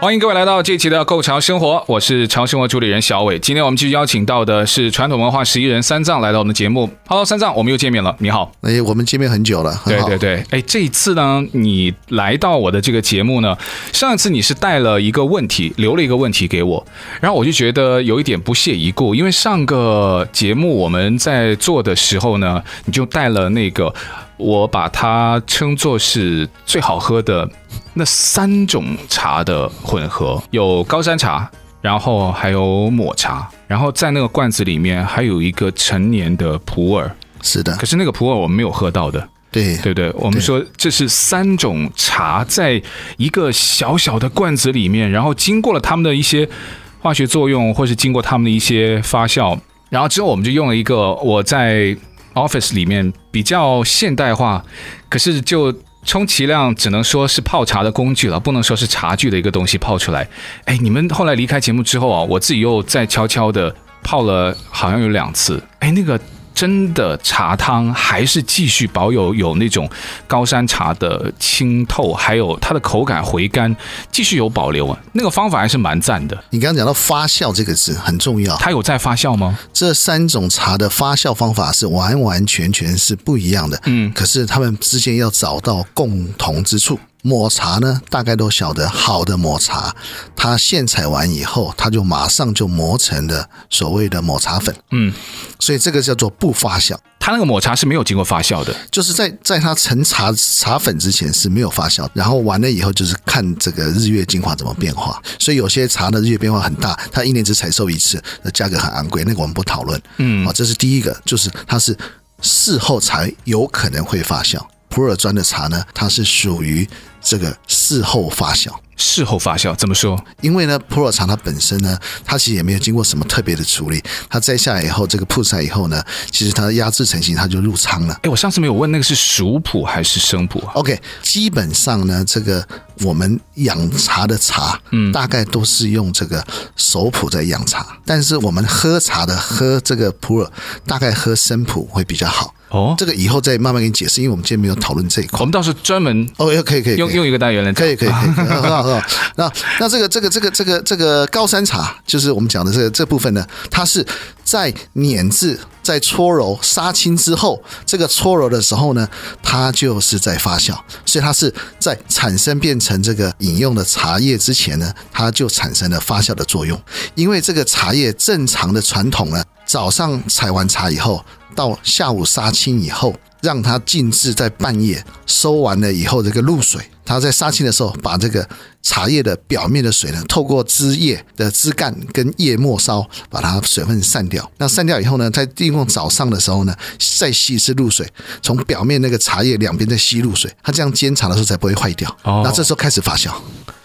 欢迎各位来到这一期的《Go 潮生活》，我是潮生活主理人小伟。今天我们继续邀请到的是传统文化十一人三藏来到我们的节目。Hello，三藏，我们又见面了。你好，哎，我们见面很久了。对对对，哎，这一次呢，你来到我的这个节目呢，上一次你是带了一个问题，留了一个问题给我，然后我就觉得有一点不屑一顾，因为上个节目我们在做的时候呢，你就带了那个。我把它称作是最好喝的那三种茶的混合，有高山茶，然后还有抹茶，然后在那个罐子里面还有一个陈年的普洱。是的，可是那个普洱我们没有喝到的。对对对，我们说这是三种茶在一个小小的罐子里面，然后经过了他们的一些化学作用，或是经过他们的一些发酵，然后之后我们就用了一个我在。Office 里面比较现代化，可是就充其量只能说是泡茶的工具了，不能说是茶具的一个东西泡出来。哎，你们后来离开节目之后啊，我自己又再悄悄的泡了，好像有两次。哎，那个。真的茶汤还是继续保有有那种高山茶的清透，还有它的口感回甘，继续有保留啊。那个方法还是蛮赞的。你刚刚讲到发酵这个字很重要，它有在发酵吗？这三种茶的发酵方法是完完全全是不一样的。嗯，可是他们之间要找到共同之处。抹茶呢，大概都晓得，好的抹茶，它现采完以后，它就马上就磨成了所谓的抹茶粉。嗯，所以这个叫做不发酵。它那个抹茶是没有经过发酵的，就是在在它成茶茶粉之前是没有发酵，然后完了以后就是看这个日月精华怎么变化。所以有些茶的日月变化很大，它一年只采收一次，那价格很昂贵，那个我们不讨论。嗯，好，这是第一个，就是它是事后才有可能会发酵。普洱砖的茶呢，它是属于。这个事后发酵，事后发酵怎么说？因为呢，普洱茶它本身呢，它其实也没有经过什么特别的处理，它摘下来以后，这个曝晒以后呢，其实它压制成型，它就入仓了。哎，我上次没有问那个是熟普还是生普啊？OK，基本上呢，这个我们养茶的茶，嗯，大概都是用这个熟普在养茶，但是我们喝茶的喝这个普洱，大概喝生普会比较好。哦，这个以后再慢慢给你解释，因为我们今天没有讨论这一块。我们到时候专门哦，可以可以，可以用用一个单元来，可以可以可以，很好很好。那那这个这个这个这个这个高山茶，就是我们讲的这个这部分呢，它是在碾制、在搓揉、杀青之后，这个搓揉的时候呢，它就是在发酵，所以它是在产生变成这个饮用的茶叶之前呢，它就产生了发酵的作用。因为这个茶叶正常的传统呢，早上采完茶以后。到下午杀青以后，让它静置在半夜，收完了以后，这个露水，它在杀青的时候，把这个茶叶的表面的水呢，透过枝叶的枝干跟叶末梢，把它水分散掉。那散掉以后呢，在利用早上的时候呢，再吸一次露水，从表面那个茶叶两边再吸露水，它这样煎茶的时候才不会坏掉。那这时候开始发酵，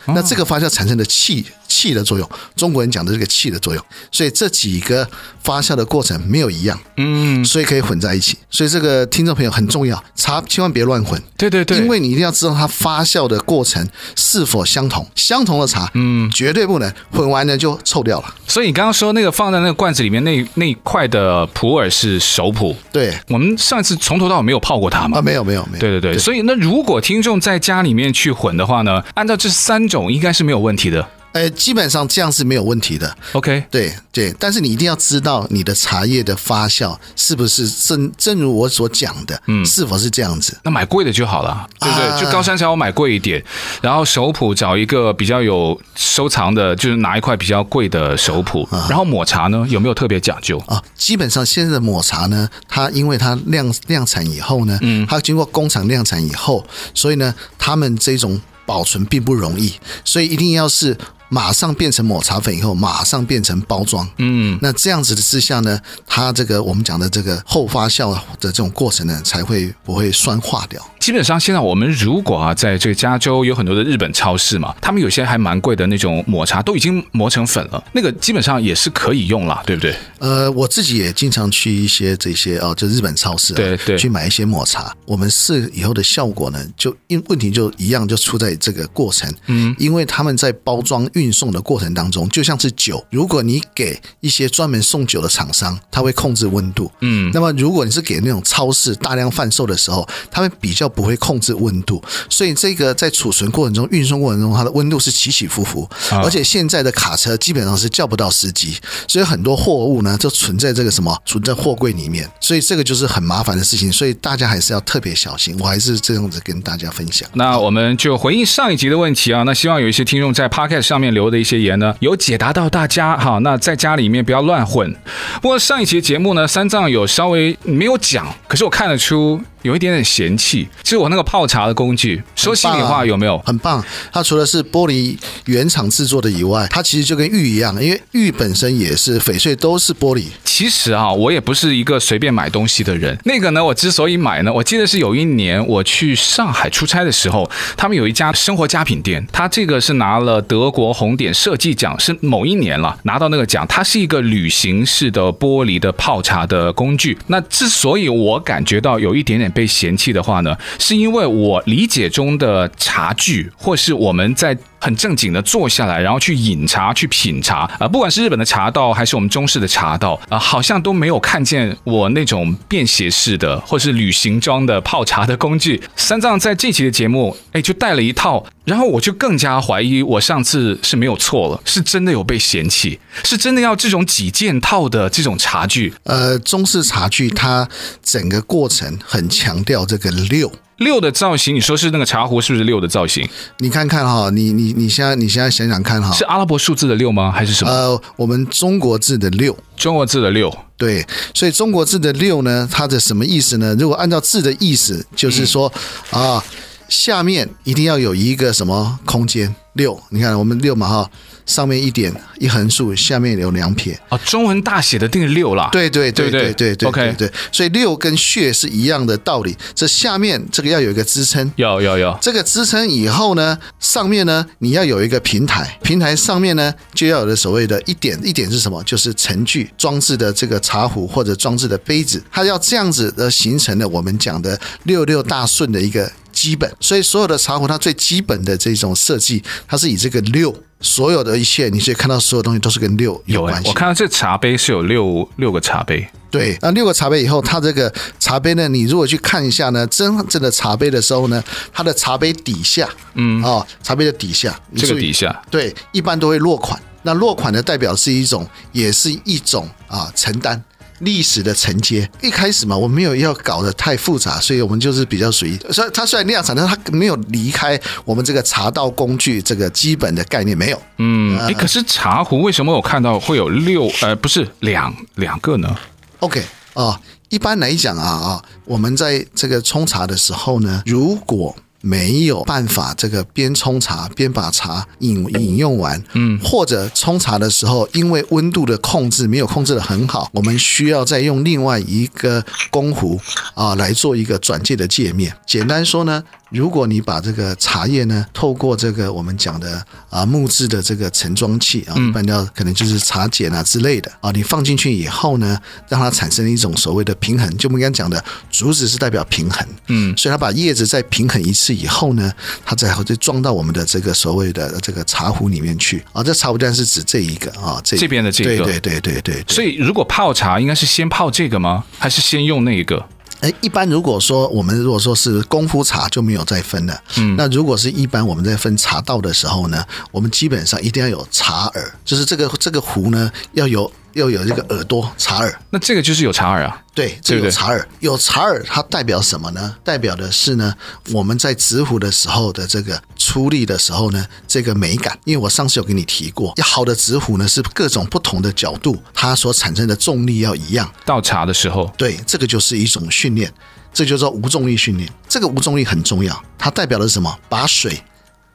那这个发酵产生的气。气的作用，中国人讲的这个气的作用，所以这几个发酵的过程没有一样，嗯，所以可以混在一起。所以这个听众朋友很重要，茶千万别乱混，对对对，因为你一定要知道它发酵的过程是否相同，相同的茶，嗯，绝对不能混完了就臭掉了。所以你刚刚说那个放在那个罐子里面那那一块的普洱是熟普，对，我们上一次从头到尾没有泡过它嘛？啊，没有没有没有，对对对，对。所以那如果听众在家里面去混的话呢，按照这三种应该是没有问题的。呃，基本上这样是没有问题的。OK，对对，但是你一定要知道你的茶叶的发酵是不是正正如我所讲的，嗯，是否是这样子？那买贵的就好了，对不对？啊、就高山茶我买贵一点，然后熟普找一个比较有收藏的，就是拿一块比较贵的熟普。啊、然后抹茶呢，有没有特别讲究啊？基本上现在的抹茶呢，它因为它量量产以后呢，嗯，它经过工厂量产以后，所以呢，他们这种。保存并不容易，所以一定要是马上变成抹茶粉以后，马上变成包装。嗯，那这样子的之下呢，它这个我们讲的这个后发酵的这种过程呢，才会不会酸化掉。基本上现在我们如果啊，在这个加州有很多的日本超市嘛，他们有些还蛮贵的那种抹茶都已经磨成粉了，那个基本上也是可以用了，对不对？呃，我自己也经常去一些这些哦，就日本超市、啊，对对，去买一些抹茶。我们试以后的效果呢，就因问题就一样，就出在这个过程。嗯，因为他们在包装运送的过程当中，就像是酒，如果你给一些专门送酒的厂商，他会控制温度。嗯，那么如果你是给那种超市大量贩售的时候，他们比较不会控制温度，所以这个在储存过程中、运送过程中，它的温度是起起伏伏。而且现在的卡车基本上是叫不到司机，所以很多货物呢就存在这个什么，存在货柜里面，所以这个就是很麻烦的事情。所以大家还是要特别小心。我还是这样子跟大家分享。那我们就回应上一集的问题啊，那希望有一些听众在 Podcast 上面留的一些言呢，有解答到大家哈。那在家里面不要乱混。不过上一期节目呢，三藏有稍微没有讲，可是我看得出。有一点点嫌弃，其实我那个泡茶的工具，说心里话有没有？很棒，它除了是玻璃原厂制作的以外，它其实就跟玉一样，因为玉本身也是翡翠，都是玻璃。其实啊，我也不是一个随便买东西的人。那个呢，我之所以买呢，我记得是有一年我去上海出差的时候，他们有一家生活家品店，它这个是拿了德国红点设计奖，是某一年了拿到那个奖。它是一个旅行式的玻璃的泡茶的工具。那之所以我感觉到有一点点。被嫌弃的话呢，是因为我理解中的茶具，或是我们在很正经的坐下来，然后去饮茶、去品茶啊、不管是日本的茶道还是我们中式的茶道啊、好像都没有看见我那种便携式的或是旅行装的泡茶的工具。三藏在这期的节目，哎，就带了一套，然后我就更加怀疑我上次是没有错了，是真的有被嫌弃，是真的要这种几件套的这种茶具。呃，中式茶具它整个过程很强调这个六。六的造型，你说是那个茶壶是不是六的造型？你看看哈，你你你现在你现在想想看哈，是阿拉伯数字的六吗？还是什么？呃，我们中国字的六，中国字的六，对，所以中国字的六呢，它的什么意思呢？如果按照字的意思，就是说、嗯、啊，下面一定要有一个什么空间六，你看我们六嘛哈。上面一点一横竖，下面有两撇啊，中文大写的定六啦。对对对对对对，OK 对，所以六跟穴是一样的道理。这下面这个要有一个支撑，有有有。这个支撑以后呢，上面呢你要有一个平台，平台上面呢就要有的所谓的一点一点是什么？就是盛具装置的这个茶壶或者装置的杯子，它要这样子的形成了我们讲的六六大顺的一个基本。所以所有的茶壶它最基本的这种设计，它是以这个六。所有的一切，你可以看到所有东西都是跟六有关系。我看到这茶杯是有六六个茶杯，对，那六个茶杯以后，它这个茶杯呢，你如果去看一下呢，真正的茶杯的时候呢，它的茶杯底下，嗯，哦，茶杯的底下，这个底下，对，一般都会落款。那落款的代表是一种，也是一种啊承担。历史的承接，一开始嘛，我没有要搞得太复杂，所以我们就是比较随意。所以它虽然量产，但它没有离开我们这个茶道工具这个基本的概念，没有。嗯，哎，可是茶壶为什么我看到会有六？呃，不是两两个呢？OK 啊、哦，一般来讲啊啊，我们在这个冲茶的时候呢，如果没有办法，这个边冲茶边把茶饮饮用完，嗯，或者冲茶的时候，因为温度的控制没有控制得很好，我们需要再用另外一个公壶啊来做一个转介的界面。简单说呢。如果你把这个茶叶呢，透过这个我们讲的啊木质的这个盛装器啊，一般叫可能就是茶碱啊之类的啊，你放进去以后呢，让它产生一种所谓的平衡，就我们刚刚讲的竹子是代表平衡，嗯，所以它把叶子再平衡一次以后呢，它再会装到我们的这个所谓的这个茶壶里面去啊，这茶壶当然是指这一个啊，这这边的这个，对对对对对。所以如果泡茶，应该是先泡这个吗？还是先用那一个？哎，一般如果说我们如果说是功夫茶就没有再分了。嗯，那如果是一般我们在分茶道的时候呢，我们基本上一定要有茶耳，就是这个这个壶呢要有。要有这个耳朵茶耳，那这个就是有茶耳啊？对，这个有茶耳，有茶耳，它代表什么呢？代表的是呢，我们在执壶的时候的这个出力的时候呢，这个美感。因为我上次有跟你提过，要好的执壶呢是各种不同的角度，它所产生的重力要一样。倒茶的时候，对，这个就是一种训练，这就叫无重力训练。这个无重力很重要，它代表的是什么？把水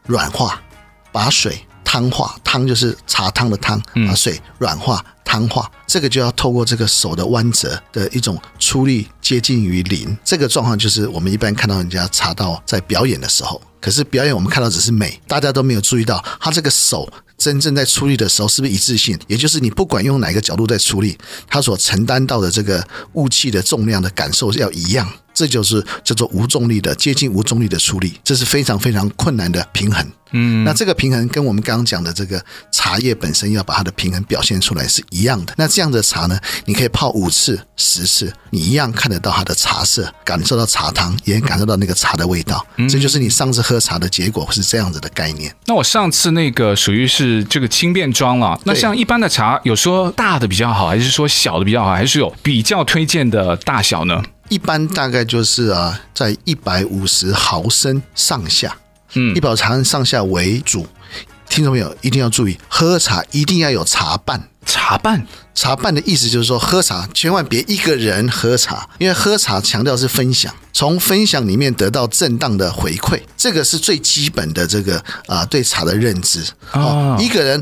软化，把水。汤化，汤就是茶汤的汤，把水软化、汤化，这个就要透过这个手的弯折的一种出力接近于零，这个状况就是我们一般看到人家茶道在表演的时候，可是表演我们看到只是美，大家都没有注意到他这个手真正在出力的时候是不是一致性，也就是你不管用哪个角度在出力，它所承担到的这个雾气的重量的感受要一样。这就是叫做无重力的接近无重力的出力，这是非常非常困难的平衡。嗯，那这个平衡跟我们刚刚讲的这个茶叶本身要把它的平衡表现出来是一样的。那这样的茶呢，你可以泡五次、十次，你一样看得到它的茶色，感受到茶汤，也感受到那个茶的味道。嗯，这就是你上次喝茶的结果，是这样子的概念。那我上次那个属于是这个轻便装了。那像一般的茶，有说大的比较好，还是说小的比较好，还是有比较推荐的大小呢？一般大概就是啊，在一百五十毫升上下，嗯，一百毫升上下为主。听众朋友一定要注意，喝茶一定要有茶伴。茶伴，茶伴的意思就是说，喝茶千万别一个人喝茶，因为喝茶强调是分享，从分享里面得到正当的回馈，这个是最基本的这个啊对茶的认知。哦，一个人。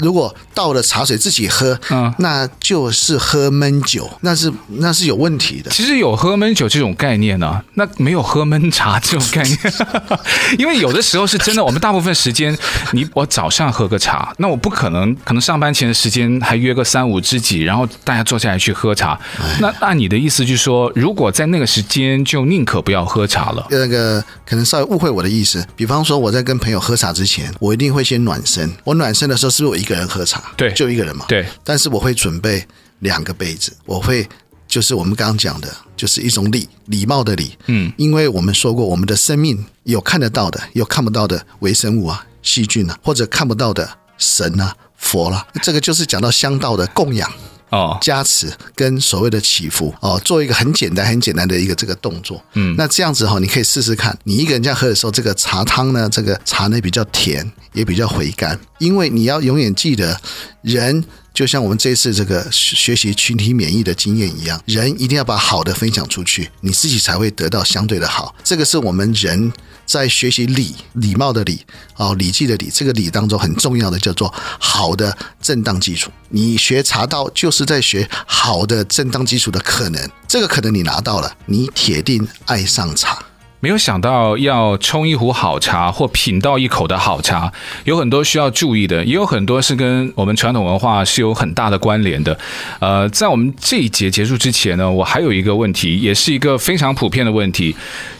如果倒了茶水自己喝，嗯，那就是喝闷酒，那是那是有问题的。其实有喝闷酒这种概念呢、啊，那没有喝闷茶这种概念，因为有的时候是真的。我们大部分时间，你我早上喝个茶，那我不可能，可能上班前的时间还约个三五知己，然后大家坐下来去喝茶。那按你的意思就是说，如果在那个时间，就宁可不要喝茶了。那个可能稍微误会我的意思，比方说我在跟朋友喝茶之前，我一定会先暖身。我暖身的时候，是不是我一个人喝茶？对，就一个人嘛。对，但是我会准备两个杯子，我会就是我们刚刚讲的，就是一种礼礼貌的礼。嗯，因为我们说过，我们的生命有看得到的，有看不到的微生物啊、细菌啊，或者看不到的神啊、佛啦、啊，这个就是讲到香道的供养。哦，加持跟所谓的祈福哦，做一个很简单、很简单的一个这个动作。嗯，那这样子哈，你可以试试看，你一个人这样喝的时候，这个茶汤呢，这个茶呢比较甜，也比较回甘。因为你要永远记得，人就像我们这次这个学习群体免疫的经验一样，人一定要把好的分享出去，你自己才会得到相对的好。这个是我们人。在学习礼礼貌的礼哦，礼记的礼，这个礼当中很重要的叫做好的正当基础。你学茶道就是在学好的正当基础的可能，这个可能你拿到了，你铁定爱上茶。没有想到要冲一壶好茶或品到一口的好茶，有很多需要注意的，也有很多是跟我们传统文化是有很大的关联的。呃，在我们这一节结束之前呢，我还有一个问题，也是一个非常普遍的问题，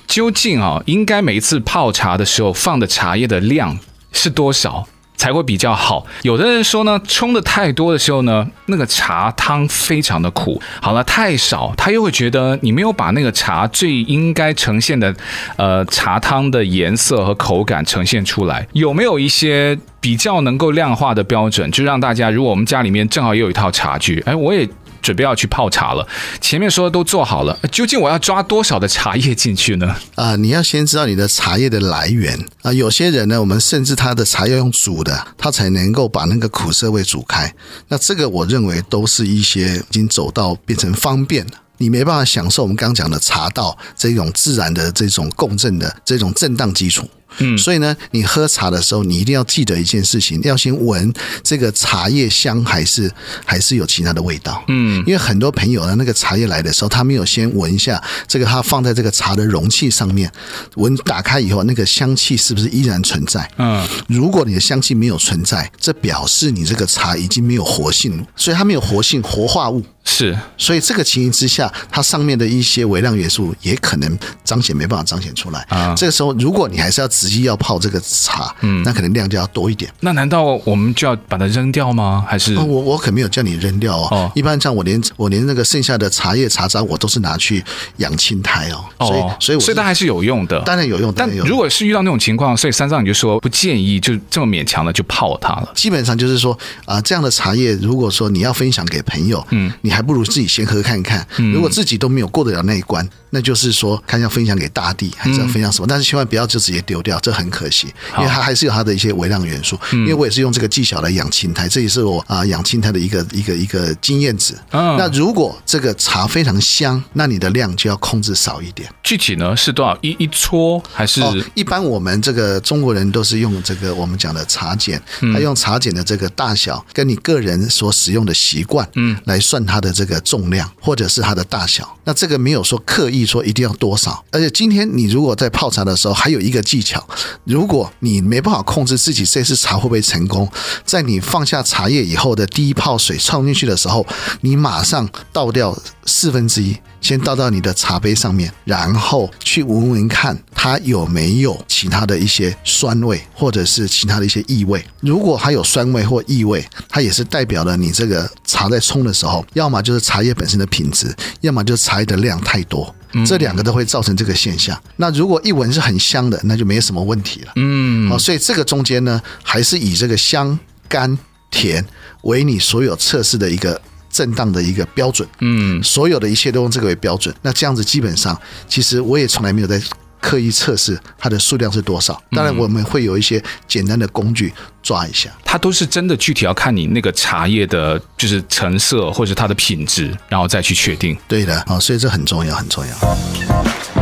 究竟啊，应该每一次泡茶的时候放的茶叶的量是多少？才会比较好。有的人说呢，冲的太多的时候呢，那个茶汤非常的苦。好了，太少，他又会觉得你没有把那个茶最应该呈现的，呃，茶汤的颜色和口感呈现出来。有没有一些比较能够量化的标准，就让大家，如果我们家里面正好也有一套茶具，哎，我也。准备要去泡茶了，前面说的都做好了，究竟我要抓多少的茶叶进去呢？啊，你要先知道你的茶叶的来源啊。有些人呢，我们甚至他的茶要用煮的，他才能够把那个苦涩味煮开。那这个我认为都是一些已经走到变成方便了，你没办法享受我们刚刚讲的茶道这种自然的这种共振的这种震荡基础。嗯，所以呢，你喝茶的时候，你一定要记得一件事情，要先闻这个茶叶香，还是还是有其他的味道。嗯，因为很多朋友呢，那个茶叶来的时候，他没有先闻一下这个，他放在这个茶的容器上面，闻打开以后，那个香气是不是依然存在？嗯，如果你的香气没有存在，这表示你这个茶已经没有活性，所以它没有活性，活化物。是，所以这个情形之下，它上面的一些微量元素也可能彰显没办法彰显出来啊。这个时候，如果你还是要直接要泡这个茶，嗯，那可能量就要多一点。那难道我们就要把它扔掉吗？还是？我我可没有叫你扔掉哦。哦，一般像我连我连那个剩下的茶叶茶渣，我都是拿去养青苔哦。所以所以我所以它还是有用的，当然有用。但如果是遇到那种情况，所以三藏你就说不建议就这么勉强的就泡它了。基本上就是说啊，这样的茶叶，如果说你要分享给朋友，嗯，你还不如自己先喝看看。如果自己都没有过得了那一关，那就是说看要分享给大地，还是要分享什么？但是千万不要就直接丢掉。这很可惜，因为它还是有它的一些微量元素。因为我也是用这个技巧来养青苔，这也是我啊养青苔的一个一个一个经验值。那如果这个茶非常香，那你的量就要控制少一点。具体呢是多少？一一撮还是？哦，一般我们这个中国人都是用这个我们讲的茶碱，他用茶碱的这个大小跟你个人所使用的习惯，嗯，来算它的这个重量或者是它的大小。那这个没有说刻意说一定要多少，而且今天你如果在泡茶的时候还有一个技巧，如果你没办法控制自己这次茶会不会成功，在你放下茶叶以后的第一泡水冲进去的时候，你马上倒掉四分之一，先倒到你的茶杯上面，然后去闻闻看它有没有其他的一些酸味，或者是其他的一些异味。如果它有酸味或异味，它也是代表了你这个茶在冲的时候，要么就是茶叶本身的品质，要么就是茶叶的量太多，这两个都会造成这个现象。那如果一闻是很香的，那就没什么问题了。嗯，好，所以这个中间呢，还是以这个香、甘、甜为你所有测试的一个。正当的一个标准，嗯，所有的一切都用这个为标准。那这样子基本上，其实我也从来没有在刻意测试它的数量是多少。当然，我们会有一些简单的工具抓一下。它都是真的具体要看你那个茶叶的，就是成色或者它的品质，然后再去确定。对的啊，所以这很重要，很重要。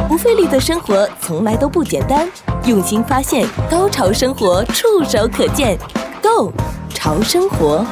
不费力的生活从来都不简单，用心发现，高潮生活触手可见 Go 潮生活。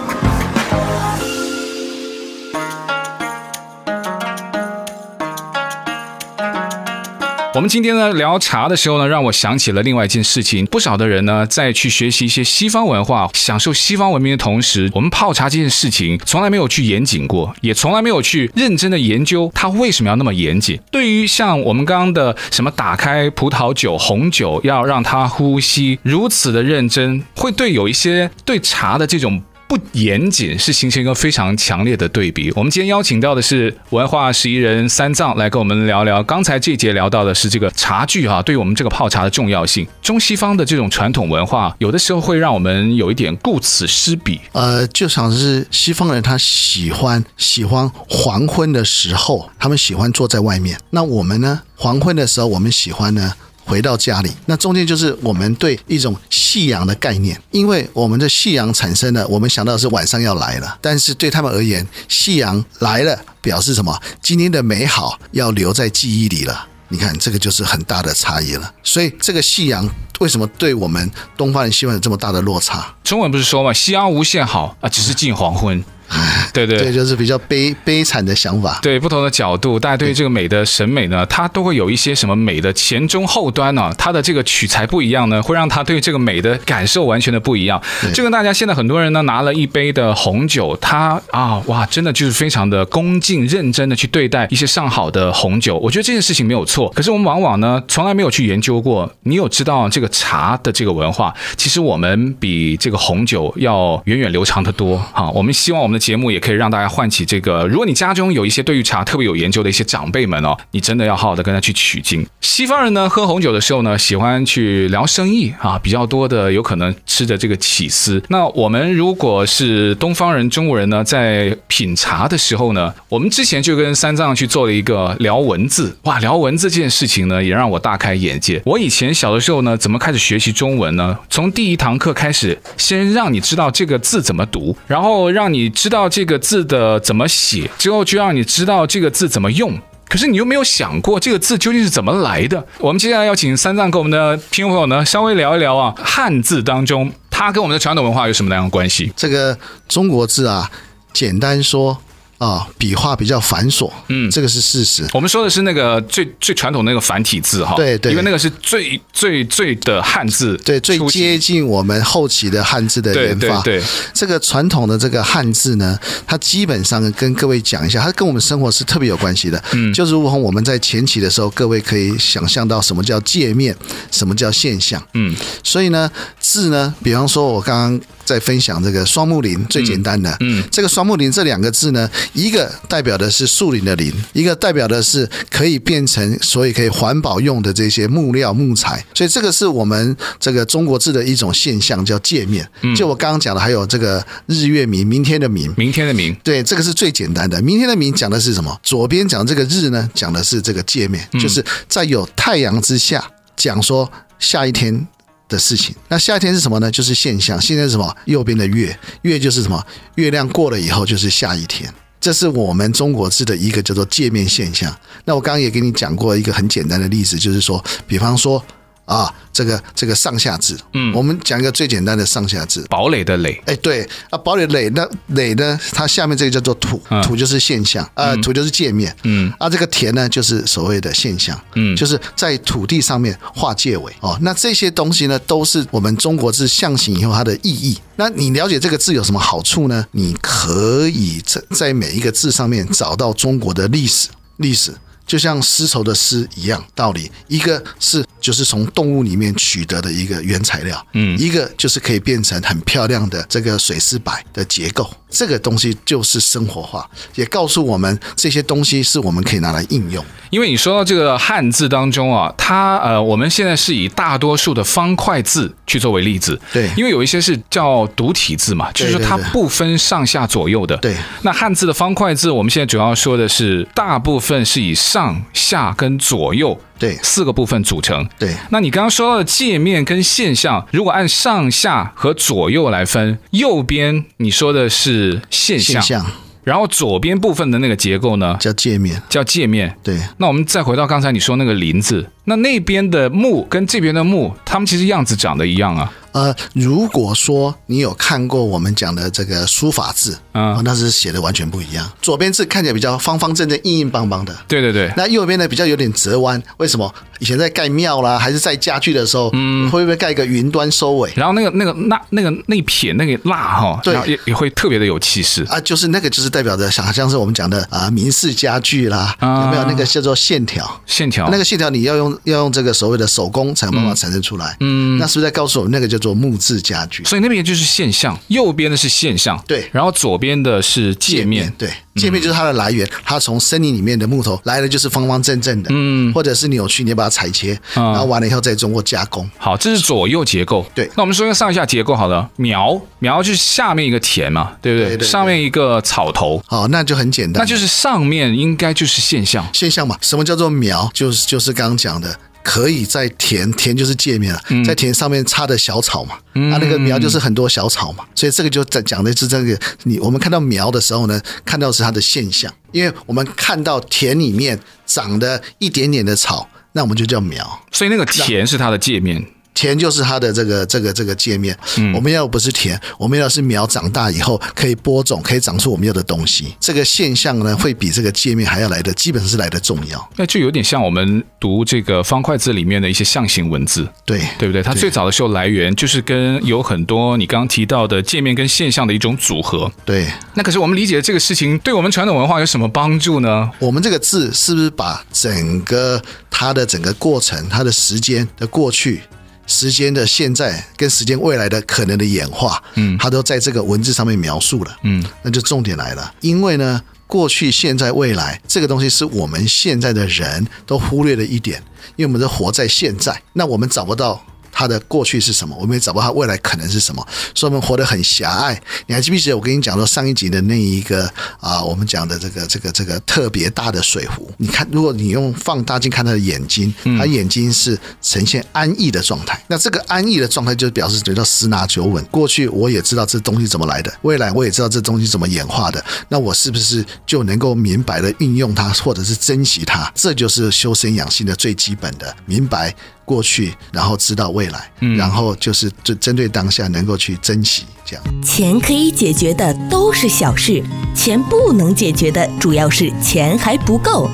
我们今天呢聊茶的时候呢，让我想起了另外一件事情。不少的人呢在去学习一些西方文化、享受西方文明的同时，我们泡茶这件事情从来没有去严谨过，也从来没有去认真的研究它为什么要那么严谨。对于像我们刚刚的什么打开葡萄酒、红酒，要让它呼吸，如此的认真，会对有一些对茶的这种。不严谨是形成一个非常强烈的对比。我们今天邀请到的是文化十一人三藏来跟我们聊聊。刚才这节聊到的是这个茶具啊，对于我们这个泡茶的重要性。中西方的这种传统文化，有的时候会让我们有一点顾此失彼。呃，就像是西方人他喜欢喜欢黄昏的时候，他们喜欢坐在外面。那我们呢？黄昏的时候，我们喜欢呢？回到家里，那中间就是我们对一种夕阳的概念，因为我们的夕阳产生了，我们想到的是晚上要来了，但是对他们而言，夕阳来了表示什么？今天的美好要留在记忆里了。你看，这个就是很大的差异了。所以，这个夕阳为什么对我们东方人希望有这么大的落差？中文不是说嘛，夕阳无限好啊，只是近黄昏。对对，对，就是比较悲悲惨的想法。对，不同的角度，大家对于这个美的审美呢，它都会有一些什么美的前中后端呢？它的这个取材不一样呢，会让他对这个美的感受完全的不一样。就跟大家现在很多人呢拿了一杯的红酒，他啊哇，真的就是非常的恭敬认真的去对待一些上好的红酒。我觉得这件事情没有错。可是我们往往呢从来没有去研究过。你有知道这个茶的这个文化，其实我们比这个红酒要源远流长的多哈。我们希望我们。节目也可以让大家唤起这个。如果你家中有一些对于茶特别有研究的一些长辈们哦，你真的要好好的跟他去取经。西方人呢，喝红酒的时候呢，喜欢去聊生意啊，比较多的有可能吃着这个起司。那我们如果是东方人、中国人呢，在品茶的时候呢，我们之前就跟三藏去做了一个聊文字。哇，聊文字这件事情呢，也让我大开眼界。我以前小的时候呢，怎么开始学习中文呢？从第一堂课开始，先让你知道这个字怎么读，然后让你。知知道这个字的怎么写之后，就让你知道这个字怎么用。可是你又没有想过这个字究竟是怎么来的。我们接下来要请三藏跟我们的听众朋友呢稍微聊一聊啊，汉字当中它跟我们的传统文化有什么样的关系？这个中国字啊，简单说。啊，笔画比较繁琐，嗯，这个是事实。我们说的是那个最最传统那个繁体字哈，对对，因为那个是最最最的汉字，对，最接近我们后期的汉字的研发。对，对，对，这个传统的这个汉字呢，它基本上跟各位讲一下，它跟我们生活是特别有关系的。嗯，就如同我们在前期的时候，各位可以想象到什么叫界面，什么叫现象。嗯，所以呢，字呢，比方说我刚刚。在分享这个双木林最简单的，嗯，嗯，这个双木林这两个字呢，一个代表的是树林的林，一个代表的是可以变成所以可以环保用的这些木料木材，所以这个是我们这个中国字的一种现象，叫界面。就我刚刚讲的，还有这个日月明，明天的明，明天的明，对，这个是最简单的。明天的明讲的是什么？左边讲这个日呢，讲的是这个界面，就是在有太阳之下讲说下一天的事情。那夏天是什么呢？就是现象。现在是什么？右边的月，月就是什么？月亮过了以后就是下一天。这是我们中国字的一个叫做界面现象。那我刚刚也给你讲过一个很简单的例子，就是说，比方说。啊，这个这个上下字，嗯，我们讲一个最简单的上下字，堡垒的垒，哎，对啊，堡垒垒那垒呢，它下面这个叫做土，土就是现象，呃，土就是界面，嗯，啊，这个田呢就是所谓的现象，嗯，就是在土地上面画界尾，哦，那这些东西呢都是我们中国字象形以后它的意义。那你了解这个字有什么好处呢？你可以在在每一个字上面找到中国的历史，历史。就像丝绸的丝一样道理，一个是就是从动物里面取得的一个原材料，嗯，一个就是可以变成很漂亮的这个水丝柏的结构，这个东西就是生活化，也告诉我们这些东西是我们可以拿来应用。因为你说到这个汉字当中啊，它呃，我们现在是以大多数的方块字去作为例子，对，因为有一些是叫独体字嘛，就是说它不分上下左右的，对。那汉字的方块字，我们现在主要说的是大部分是以上下跟左右对四个部分组成。对，那你刚刚说到的界面跟现象，如果按上下和左右来分，右边你说的是现象，现象，然后左边部分的那个结构呢，叫界面，叫界面。对，那我们再回到刚才你说那个林字，那那边的木跟这边的木，它们其实样子长得一样啊。呃，如果说你有看过我们讲的这个书法字，啊，那是写的完全不一样。左边字看起来比较方方正正、硬硬邦邦的，对对对。那右边呢，比较有点折弯，为什么？以前在盖庙啦，还是在家具的时候，嗯，会不会盖一个云端收尾？然后那个那个那那个那撇那个捺哈，对，也也会特别的有气势啊。就是那个就是代表着，好像是我们讲的啊，明式家具啦，啊、有没有那个叫做线条？线条，那个线条你要用要用这个所谓的手工才有办法产生出来。嗯，那是不是在告诉我们那个叫做木质家具？所以那边就是现象，右边的是现象，对，然后左边的是界面，界面对，界面就是它的来源，它从森林里面的木头来的就是方方正正的，嗯，或者是扭曲，你要把它裁切，嗯、然后完了以后再经过加工。好，这是左右结构。对，那我们说一个上下结构好了，苗苗就是下面一个田嘛，对不对？对对对，上面一个草头。好，那就很简单，那就是上面应该就是现象，现象嘛。什么叫做苗？就是就是刚刚讲的。可以在田，田就是界面了，在田上面插的小草嘛，嗯、啊，那个苗就是很多小草嘛，所以这个就在讲的是这个，你我们看到苗的时候呢，看到是它的现象，因为我们看到田里面长的一点点的草，那我们就叫苗，所以那个田是它的界面。田就是它的这个这个这个界面，嗯，我们要不是田，我们要是苗长大以后可以播种，可以长出我们要的东西。这个现象呢，会比这个界面还要来的，基本上是来的重要。那就有点像我们读这个方块字里面的一些象形文字，对对不对？它最早的时候来源就是跟有很多你刚刚提到的界面跟现象的一种组合。对，那可是我们理解的这个事情，对我们传统文化有什么帮助呢？我们这个字是不是把整个它的整个过程，它的时间的过去？时间的现在跟时间未来的可能的演化，嗯，它都在这个文字上面描述了，嗯，那就重点来了，因为呢，过去、现在、未来这个东西是我们现在的人都忽略了一点，因为我们都活在现在，那我们找不到。他的过去是什么？我们也找不到他未来可能是什么，所以我们活得很狭隘。你还记不记得我跟你讲说上一集的那一个啊？我们讲的这个这个这个特别大的水壶，你看，如果你用放大镜看他的眼睛，他眼睛是呈现安逸的状态。那这个安逸的状态就表示觉得十拿九稳。过去我也知道这东西怎么来的，未来我也知道这东西怎么演化的。那我是不是就能够明白的运用它，或者是珍惜它？这就是修身养性的最基本的明白。过去，然后知道未来，嗯，然后就是就针对当下能够去珍惜这样。钱可以解决的都是小事，钱不能解决的主要是钱还不够。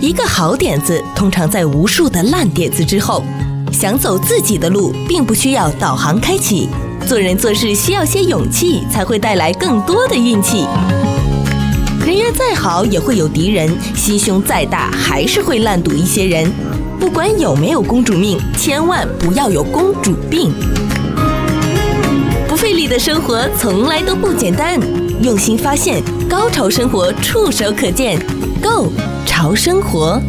一个好点子通常在无数的烂点子之后。想走自己的路，并不需要导航开启。做人做事需要些勇气，才会带来更多的运气。人缘再好也会有敌人，心胸再大还是会烂赌一些人。不管有没有公主命，千万不要有公主病。不费力的生活从来都不简单，用心发现，高潮生活触手可见 Go 潮生活。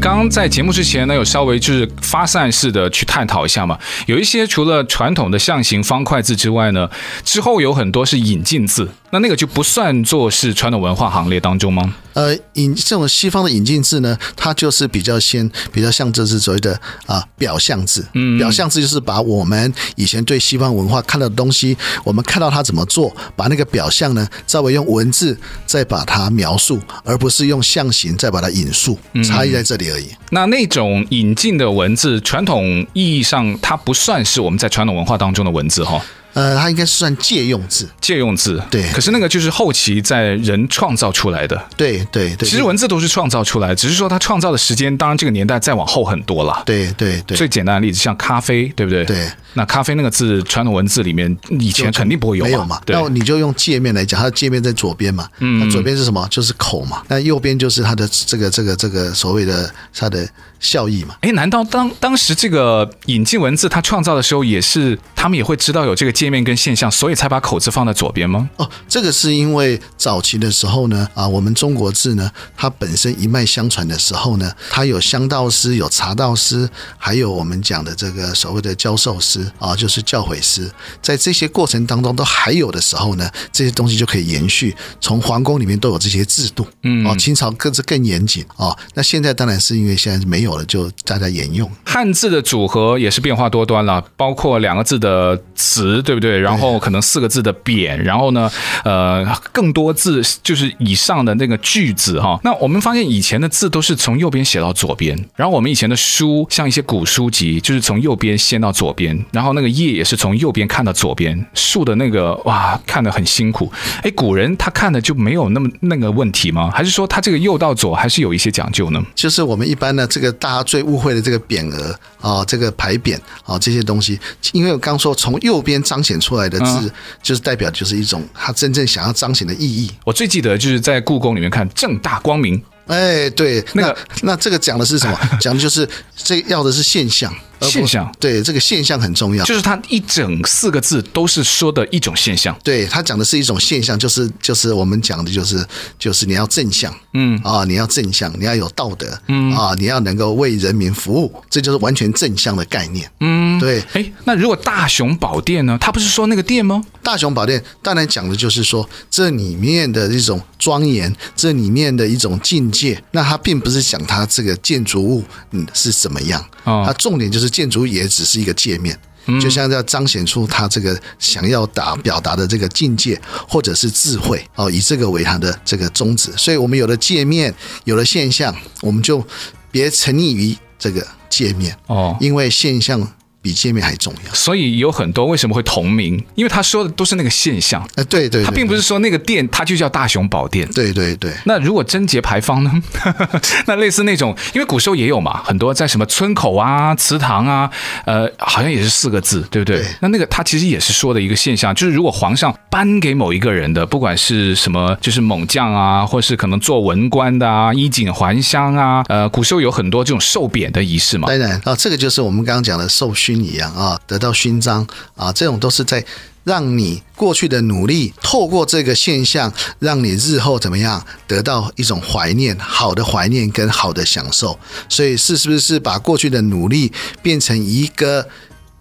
刚刚在节目之前呢，有稍微就是发散式的去探讨一下嘛。有一些除了传统的象形方块字之外呢，之后有很多是引进字。那那个就不算作是传统文化行列当中吗？呃，引这种西方的引进制呢，它就是比较先比较像这是所谓的啊表象制。嗯，表象制就是把我们以前对西方文化看到的东西，我们看到它怎么做，把那个表象呢，稍微用文字再把它描述，而不是用象形再把它引述，差异在这里而已。嗯，那那种引进的文字，传统意义上它不算是我们在传统文化当中的文字哈。呃，它应该是算借用字，借用字，对。可是那个就是后期在人创造出来的，对对对。其实文字都是创造出来，只是说它创造的时间，当然这个年代再往后很多了。对对对。最简单的例子像咖啡，对不对？对。那咖啡那个字，传统文字里面以前肯定不会有，没有嘛？那你就用界面来讲，它的界面在左边嘛，嗯，那左边是什么？就是口嘛。那右边就是它的这个这个这个所谓的它的效益嘛。哎，难道当当时这个引进文字它创造的时候，也是他们也会知道有这个界面跟现象，所以才把口字放在左边吗？哦，这个是因为早期的时候呢，啊，我们中国字呢，它本身一脉相传的时候呢，它有香道师，有茶道师，还有我们讲的这个所谓的教授师。啊，就是教诲师，在这些过程当中都还有的时候呢，这些东西就可以延续。从皇宫里面都有这些制度，嗯，哦，清朝更是更严谨哦。那现在当然是因为现在没有了，就大家沿用。汉字的组合也是变化多端了，包括两个字的词，对不对？然后可能四个字的匾，然后呢，呃，更多字就是以上的那个句子哈。那我们发现以前的字都是从右边写到左边，然后我们以前的书，像一些古书籍，就是从右边先到左边。然后那个页也是从右边看到左边，竖的那个哇，看得很辛苦。哎，古人他看的就没有那么那个问题吗？还是说他这个右到左还是有一些讲究呢？就是我们一般呢这个大家最误会的这个匾额啊，这个牌匾啊这些东西，因为我刚说从右边彰显出来的字，嗯、就是代表就是一种他真正想要彰显的意义。我最记得就是在故宫里面看正大光明。哎，对，那个那这个讲的是什么？讲的就是这要的是现象。现象，对，这个现象很重要，就是它一整四个字都是说的一种现象。对，它讲的是一种现象，就是就是我们讲的就是就是你要正向，嗯啊，你要正向，你要有道德，嗯啊，你要能够为人民服务，这就是完全正向的概念。嗯，对。哎，那如果大雄宝殿呢？他不是说那个殿吗？大雄宝殿当然讲的就是说这里面的一种庄严，这里面的一种境界。那它并不是讲它这个建筑物嗯是怎么样，哦，它重点就是。建筑也只是一个界面，就像要彰显出他这个想要达表达的这个境界或者是智慧哦，以这个为他的这个宗旨。所以，我们有了界面，有了现象，我们就别沉溺于这个界面哦，因为现象。比界面还重要，所以有很多为什么会同名？因为他说的都是那个现象。呃，对对，他并不是说那个店它就叫大雄宝殿。对对对。那如果贞节牌坊呢？那类似那种，因为古时候也有嘛，很多在什么村口啊、祠堂啊，呃，好像也是四个字，对不对？对。那那个他其实也是说的一个现象，就是如果皇上颁给某一个人的，不管是什么，就是猛将啊，或是可能做文官的啊，衣锦还乡啊，呃，古时候有很多这种受贬的仪式嘛。当然啊，这个就是我们刚刚讲的授勋。一样啊，得到勋章啊，这种都是在让你过去的努力，透过这个现象，让你日后怎么样得到一种怀念，好的怀念跟好的享受。所以是是不是把过去的努力变成一个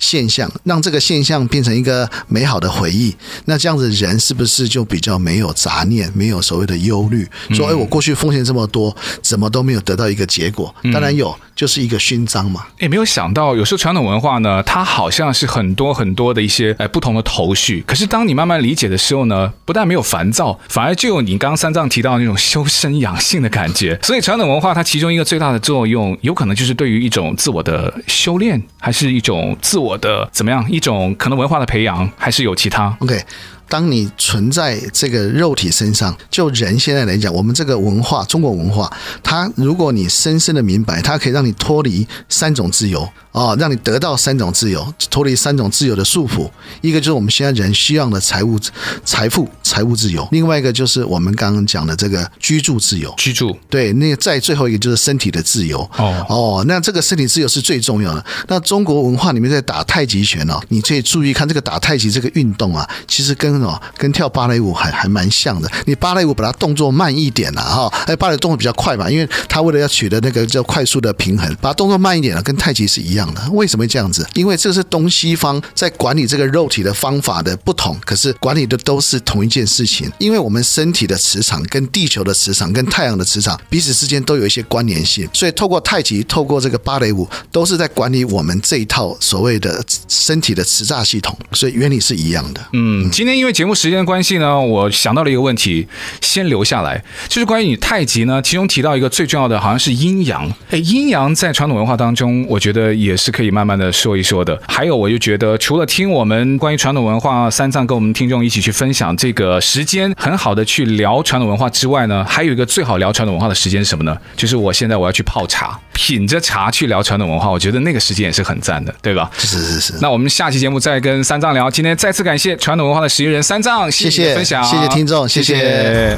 现象，让这个现象变成一个美好的回忆？那这样子人是不是就比较没有杂念，没有所谓的忧虑？说哎，我过去奉献这么多，怎么都没有得到一个结果？当然有。就是一个勋章嘛，也没有想到，有时候传统文化呢，它好像是很多很多的一些哎不同的头绪。可是当你慢慢理解的时候呢，不但没有烦躁，反而就有你刚刚三藏提到的那种修身养性的感觉。所以传统文化它其中一个最大的作用，有可能就是对于一种自我的修炼，还是一种自我我的怎么样，一种可能文化的培养，还是有其他？OK。当你存在这个肉体身上，就人现在来讲，我们这个文化，中国文化，它如果你深深的明白，它可以让你脱离三种自由啊，让你得到三种自由，脱离三种自由的束缚。一个就是我们现在人需要的财务、财富、财务自由；另外一个就是我们刚刚讲的这个居住自由。居住对，那个再最后一个就是身体的自由。哦哦，那这个身体自由是最重要的。那中国文化里面在打太极拳哦，你可以注意看这个打太极这个运动啊，其实跟跟哦，跟跳芭蕾舞还还蛮像的。你芭蕾舞把它动作慢一点了哈，哎，芭蕾动作比较快嘛，因为它为了要取得那个叫快速的平衡，把它动作慢一点了，跟太极是一样为什么这样子？因为这是东西方在管理这个肉体的方法的不同，可是管理的都是同一件事情。因为我们身体的磁场跟地球的磁场跟太阳的磁场彼此之间都有一些关联性，所以透过太极，透过这个芭蕾舞，都是在管理我们这一套所谓的身体的磁栅系统，所以原理是一样的。嗯，今天因为节目时间的关系呢，我想到了一个问题，先留下来，就是关于你太极呢，其中提到一个最重要的，好像是阴阳。哎，阴阳在传统文化当中，我觉得也是可以慢慢的说一说的。还有，我就觉得除了听我们关于传统文化三藏跟我们听众一起去分享这个时间，很好的去聊传统文化之外呢，还有一个最好聊传统文化的时间是什么呢？就是我现在我要去泡茶，品着茶去聊传统文化，我觉得那个时间也是很赞的，对吧？是是是。那我们下期节目再跟三藏聊。今天再次感谢传统文化的实验人三藏，谢谢分享，谢谢听众，谢谢。谢谢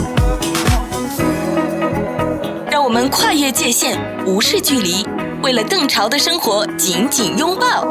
我们跨越界限，无视距离，为了更潮的生活紧紧拥抱。